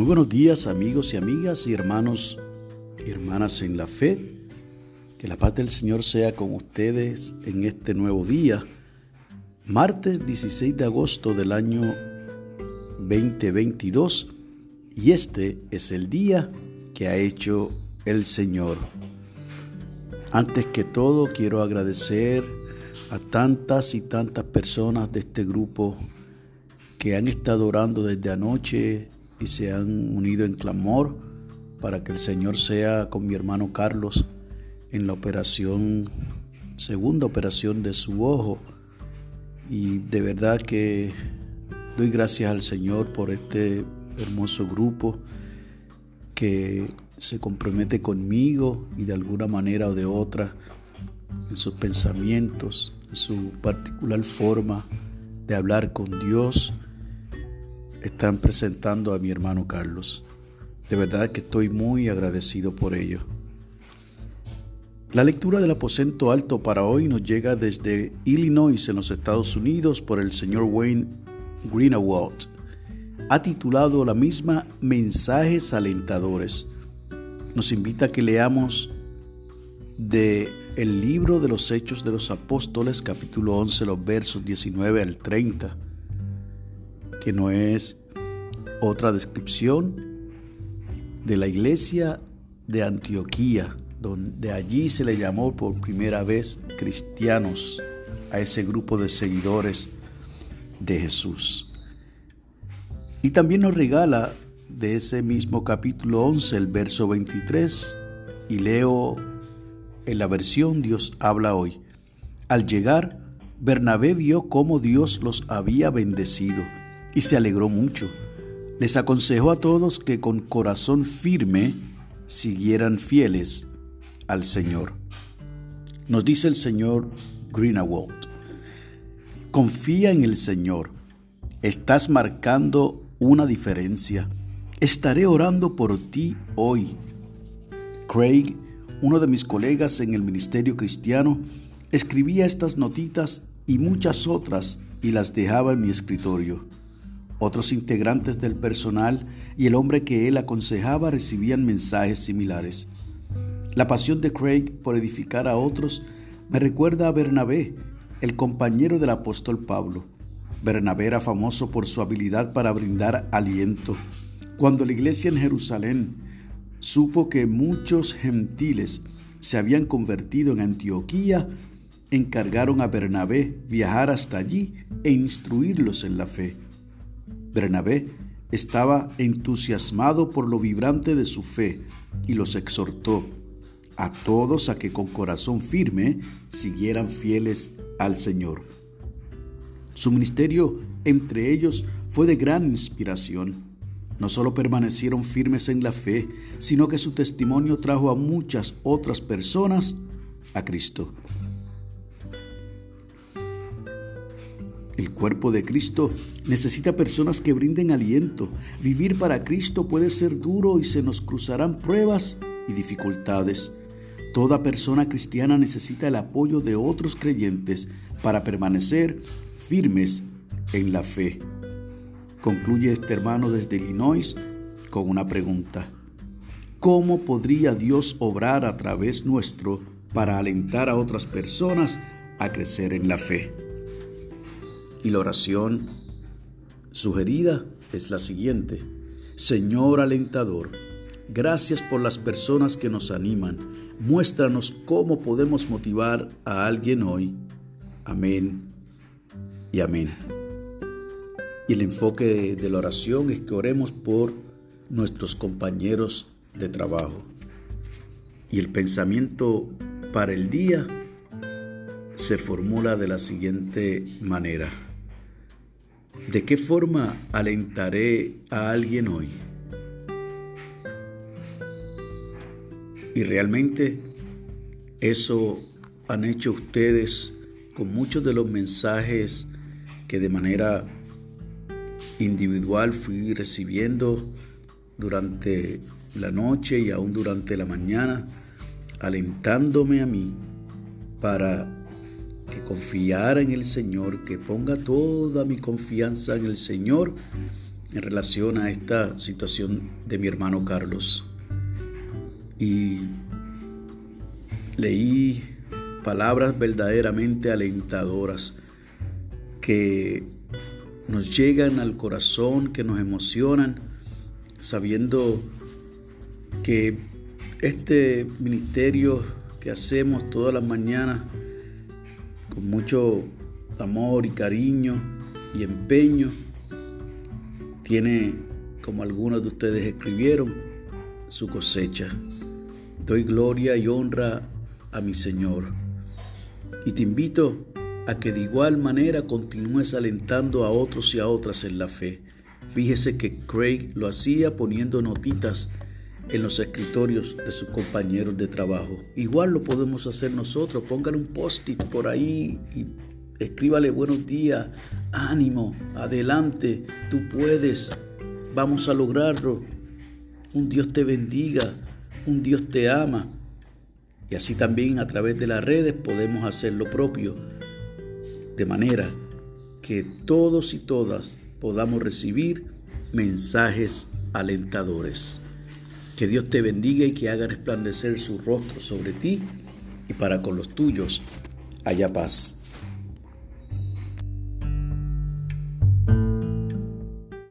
Muy buenos días amigos y amigas y hermanos y hermanas en la fe. Que la paz del Señor sea con ustedes en este nuevo día, martes 16 de agosto del año 2022. Y este es el día que ha hecho el Señor. Antes que todo quiero agradecer a tantas y tantas personas de este grupo que han estado orando desde anoche y se han unido en clamor para que el Señor sea con mi hermano Carlos en la operación, segunda operación de su ojo. Y de verdad que doy gracias al Señor por este hermoso grupo que se compromete conmigo y de alguna manera o de otra en sus pensamientos, en su particular forma de hablar con Dios están presentando a mi hermano Carlos. De verdad que estoy muy agradecido por ello. La lectura del aposento alto para hoy nos llega desde Illinois en los Estados Unidos por el señor Wayne Greenawalt. Ha titulado la misma Mensajes alentadores. Nos invita a que leamos de el libro de los Hechos de los Apóstoles capítulo 11 los versos 19 al 30 que no es otra descripción de la iglesia de Antioquía, donde allí se le llamó por primera vez cristianos a ese grupo de seguidores de Jesús. Y también nos regala de ese mismo capítulo 11 el verso 23 y leo en la versión Dios habla hoy. Al llegar, Bernabé vio cómo Dios los había bendecido y se alegró mucho. Les aconsejó a todos que con corazón firme siguieran fieles al Señor. Nos dice el señor Greenawald, confía en el Señor, estás marcando una diferencia. Estaré orando por ti hoy. Craig, uno de mis colegas en el ministerio cristiano, escribía estas notitas y muchas otras y las dejaba en mi escritorio. Otros integrantes del personal y el hombre que él aconsejaba recibían mensajes similares. La pasión de Craig por edificar a otros me recuerda a Bernabé, el compañero del apóstol Pablo. Bernabé era famoso por su habilidad para brindar aliento. Cuando la iglesia en Jerusalén supo que muchos gentiles se habían convertido en Antioquía, encargaron a Bernabé viajar hasta allí e instruirlos en la fe. Bernabé estaba entusiasmado por lo vibrante de su fe y los exhortó a todos a que con corazón firme siguieran fieles al Señor. Su ministerio entre ellos fue de gran inspiración. No solo permanecieron firmes en la fe, sino que su testimonio trajo a muchas otras personas a Cristo. El cuerpo de Cristo necesita personas que brinden aliento. Vivir para Cristo puede ser duro y se nos cruzarán pruebas y dificultades. Toda persona cristiana necesita el apoyo de otros creyentes para permanecer firmes en la fe. Concluye este hermano desde Illinois con una pregunta. ¿Cómo podría Dios obrar a través nuestro para alentar a otras personas a crecer en la fe? Y la oración sugerida es la siguiente. Señor alentador, gracias por las personas que nos animan. Muéstranos cómo podemos motivar a alguien hoy. Amén y amén. Y el enfoque de la oración es que oremos por nuestros compañeros de trabajo. Y el pensamiento para el día se formula de la siguiente manera. ¿De qué forma alentaré a alguien hoy? Y realmente eso han hecho ustedes con muchos de los mensajes que de manera individual fui recibiendo durante la noche y aún durante la mañana, alentándome a mí para que confiara en el Señor, que ponga toda mi confianza en el Señor en relación a esta situación de mi hermano Carlos. Y leí palabras verdaderamente alentadoras que nos llegan al corazón, que nos emocionan, sabiendo que este ministerio que hacemos todas las mañanas con mucho amor y cariño y empeño, tiene, como algunos de ustedes escribieron, su cosecha. Doy gloria y honra a mi Señor. Y te invito a que de igual manera continúes alentando a otros y a otras en la fe. Fíjese que Craig lo hacía poniendo notitas en los escritorios de sus compañeros de trabajo. Igual lo podemos hacer nosotros. Póngale un post-it por ahí y escríbale buenos días, ánimo, adelante, tú puedes, vamos a lograrlo. Un Dios te bendiga, un Dios te ama. Y así también a través de las redes podemos hacer lo propio, de manera que todos y todas podamos recibir mensajes alentadores. Que Dios te bendiga y que haga resplandecer su rostro sobre ti y para con los tuyos haya paz.